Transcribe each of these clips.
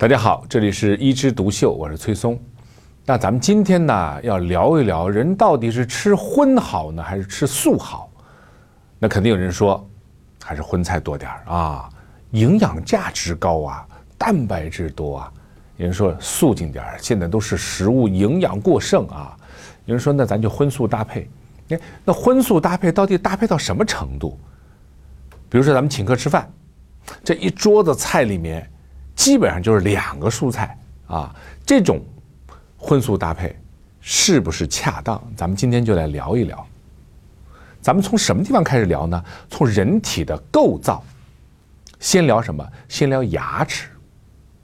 大家好，这里是一枝独秀，我是崔松。那咱们今天呢，要聊一聊人到底是吃荤好呢，还是吃素好？那肯定有人说，还是荤菜多点儿啊，营养价值高啊，蛋白质多啊。有人说素净点儿，现在都是食物营养过剩啊。有人说那咱就荤素搭配。哎，那荤素搭配到底搭配到什么程度？比如说咱们请客吃饭，这一桌子菜里面。基本上就是两个蔬菜啊，这种荤素搭配是不是恰当？咱们今天就来聊一聊。咱们从什么地方开始聊呢？从人体的构造，先聊什么？先聊牙齿。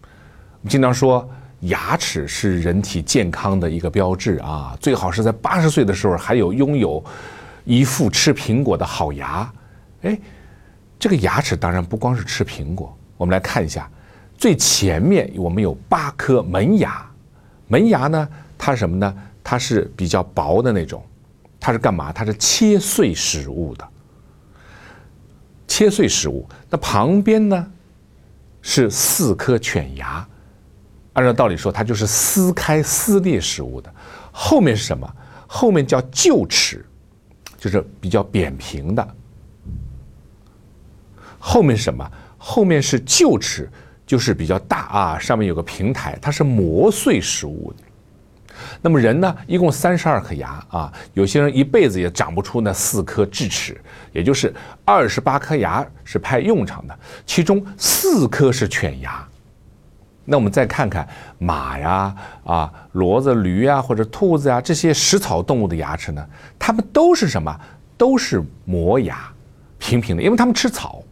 我们经常说，牙齿是人体健康的一个标志啊，最好是在八十岁的时候还有拥有一副吃苹果的好牙。哎，这个牙齿当然不光是吃苹果，我们来看一下。最前面我们有八颗门牙，门牙呢，它是什么呢？它是比较薄的那种，它是干嘛？它是切碎食物的，切碎食物。那旁边呢，是四颗犬牙，按照道理说，它就是撕开撕裂食物的。后面是什么？后面叫臼齿，就是比较扁平的。后面是什么？后面是臼齿。就是比较大啊，上面有个平台，它是磨碎食物的。那么人呢，一共三十二颗牙啊，有些人一辈子也长不出那四颗智齿，也就是二十八颗牙是派用场的，其中四颗是犬牙。那我们再看看马呀、啊骡子、驴呀或者兔子呀这些食草动物的牙齿呢，它们都是什么？都是磨牙，平平的，因为它们吃草。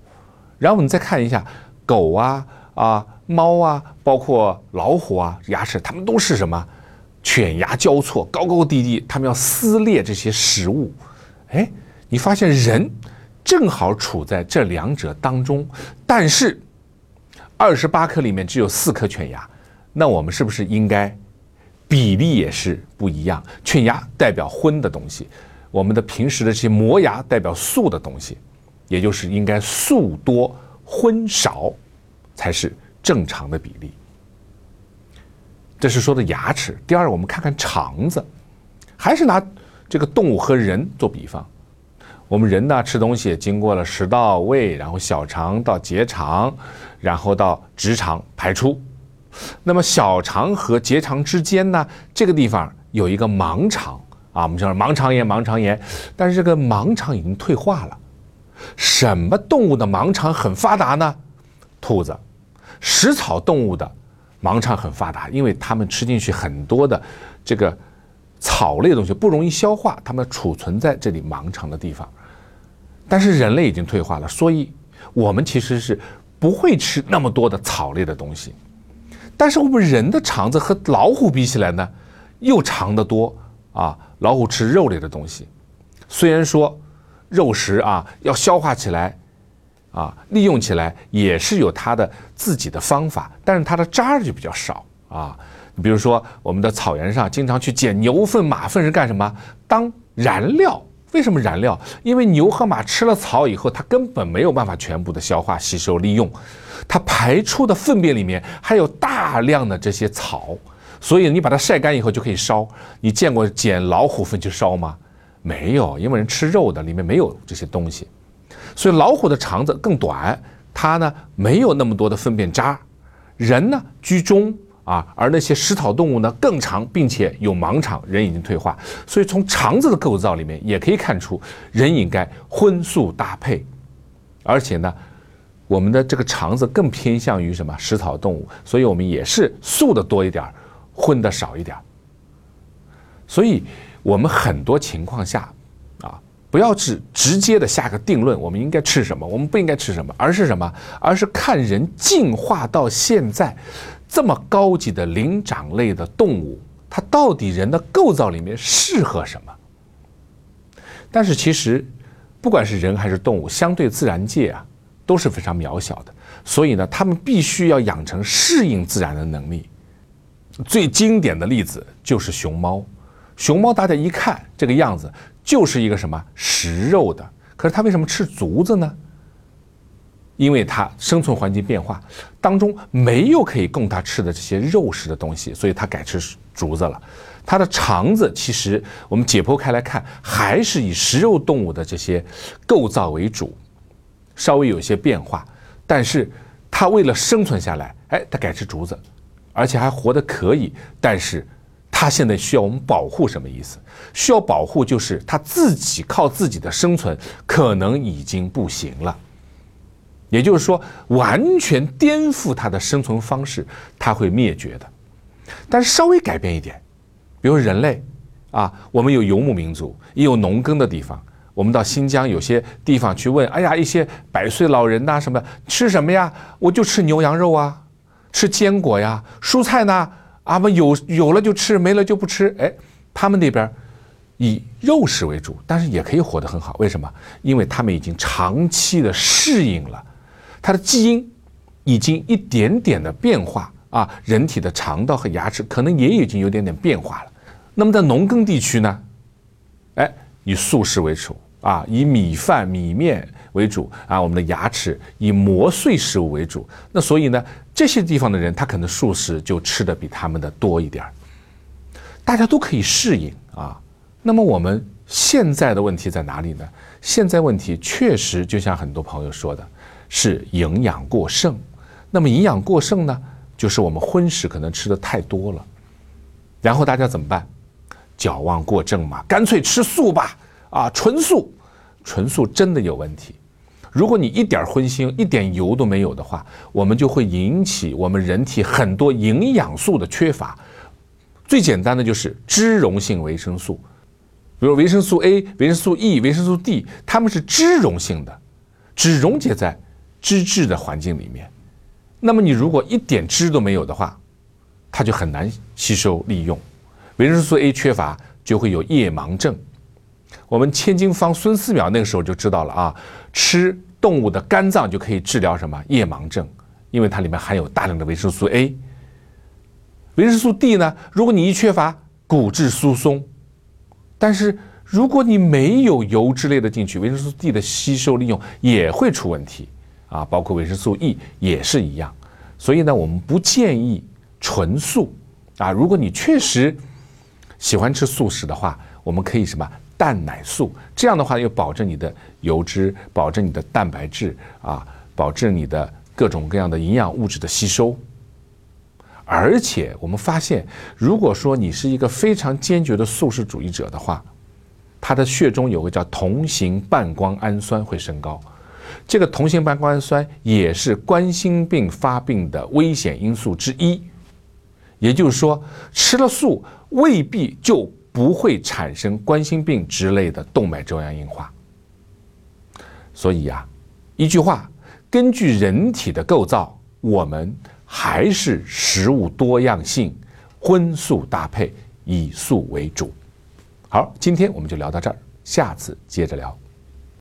然后我们再看一下狗啊。啊，猫啊，包括老虎啊，牙齿它们都是什么？犬牙交错，高高低低，它们要撕裂这些食物。哎，你发现人正好处在这两者当中，但是二十八颗里面只有四颗犬牙，那我们是不是应该比例也是不一样？犬牙代表荤的东西，我们的平时的这些磨牙代表素的东西，也就是应该素多荤少。才是正常的比例。这是说的牙齿。第二，我们看看肠子，还是拿这个动物和人做比方。我们人呢，吃东西经过了食道、胃，然后小肠到结肠，然后到直肠排出。那么小肠和结肠之间呢，这个地方有一个盲肠啊，我们叫盲肠炎，盲肠炎。但是这个盲肠已经退化了。什么动物的盲肠很发达呢？兔子。食草动物的盲肠很发达，因为它们吃进去很多的这个草类的东西不容易消化，它们储存在这里盲肠的地方。但是人类已经退化了，所以我们其实是不会吃那么多的草类的东西。但是我们人的肠子和老虎比起来呢，又长得多啊！老虎吃肉类的东西，虽然说肉食啊要消化起来。啊，利用起来也是有它的自己的方法，但是它的渣就比较少啊。你比如说，我们的草原上经常去捡牛粪、马粪是干什么？当燃料。为什么燃料？因为牛和马吃了草以后，它根本没有办法全部的消化吸收利用，它排出的粪便里面还有大量的这些草，所以你把它晒干以后就可以烧。你见过捡老虎粪去烧吗？没有，因为人吃肉的里面没有这些东西。所以老虎的肠子更短，它呢没有那么多的粪便渣，人呢居中啊，而那些食草动物呢更长，并且有盲肠，人已经退化。所以从肠子的构造里面也可以看出，人应该荤素搭配，而且呢，我们的这个肠子更偏向于什么食草动物，所以我们也是素的多一点，荤的少一点。所以我们很多情况下。不要只直接的下个定论，我们应该吃什么，我们不应该吃什么，而是什么？而是看人进化到现在这么高级的灵长类的动物，它到底人的构造里面适合什么？但是其实，不管是人还是动物，相对自然界啊都是非常渺小的，所以呢，他们必须要养成适应自然的能力。最经典的例子就是熊猫，熊猫大家一看这个样子。就是一个什么食肉的，可是它为什么吃竹子呢？因为它生存环境变化当中没有可以供它吃的这些肉食的东西，所以它改吃竹子了。它的肠子其实我们解剖开来看，还是以食肉动物的这些构造为主，稍微有些变化。但是它为了生存下来，哎，它改吃竹子，而且还活得可以。但是它现在需要我们保护，什么意思？需要保护就是它自己靠自己的生存可能已经不行了。也就是说，完全颠覆它的生存方式，它会灭绝的。但是稍微改变一点。比如人类，啊，我们有游牧民族，也有农耕的地方。我们到新疆有些地方去问，哎呀，一些百岁老人呐，什么吃什么呀？我就吃牛羊肉啊，吃坚果呀，蔬菜呢？啊，不有有了就吃，没了就不吃。哎，他们那边以肉食为主，但是也可以活得很好。为什么？因为他们已经长期的适应了，他的基因已经一点点的变化啊，人体的肠道和牙齿可能也已经有点点变化了。那么在农耕地区呢，哎，以素食为主啊，以米饭、米面为主啊，我们的牙齿以磨碎食物为主。那所以呢，这些地方的人他可能素食就吃的比他们的多一点儿。大家都可以适应啊。那么我们现在的问题在哪里呢？现在问题确实就像很多朋友说的，是营养过剩。那么营养过剩呢，就是我们荤食可能吃的太多了，然后大家怎么办？矫枉过正嘛，干脆吃素吧！啊，纯素，纯素真的有问题。如果你一点荤腥、一点油都没有的话，我们就会引起我们人体很多营养素的缺乏。最简单的就是脂溶性维生素，比如维生素 A、维生素 E、维生素 D，它们是脂溶性的，只溶解在脂质的环境里面。那么你如果一点脂都没有的话，它就很难吸收利用。维生素 A 缺乏就会有夜盲症。我们千金方孙思邈那个时候就知道了啊，吃动物的肝脏就可以治疗什么夜盲症，因为它里面含有大量的维生素 A。维生素 D 呢，如果你一缺乏，骨质疏松。但是如果你没有油脂类的进去，维生素 D 的吸收利用也会出问题啊，包括维生素 E 也是一样。所以呢，我们不建议纯素啊。如果你确实喜欢吃素食的话，我们可以什么蛋奶素？这样的话又保证你的油脂，保证你的蛋白质啊，保证你的各种各样的营养物质的吸收。而且我们发现，如果说你是一个非常坚决的素食主义者的话，他的血中有个叫同型半胱氨酸会升高，这个同型半胱氨酸也是冠心病发病的危险因素之一。也就是说，吃了素。未必就不会产生冠心病之类的动脉粥样硬化。所以呀，一句话，根据人体的构造，我们还是食物多样性，荤素搭配，以素为主。好，今天我们就聊到这儿，下次接着聊。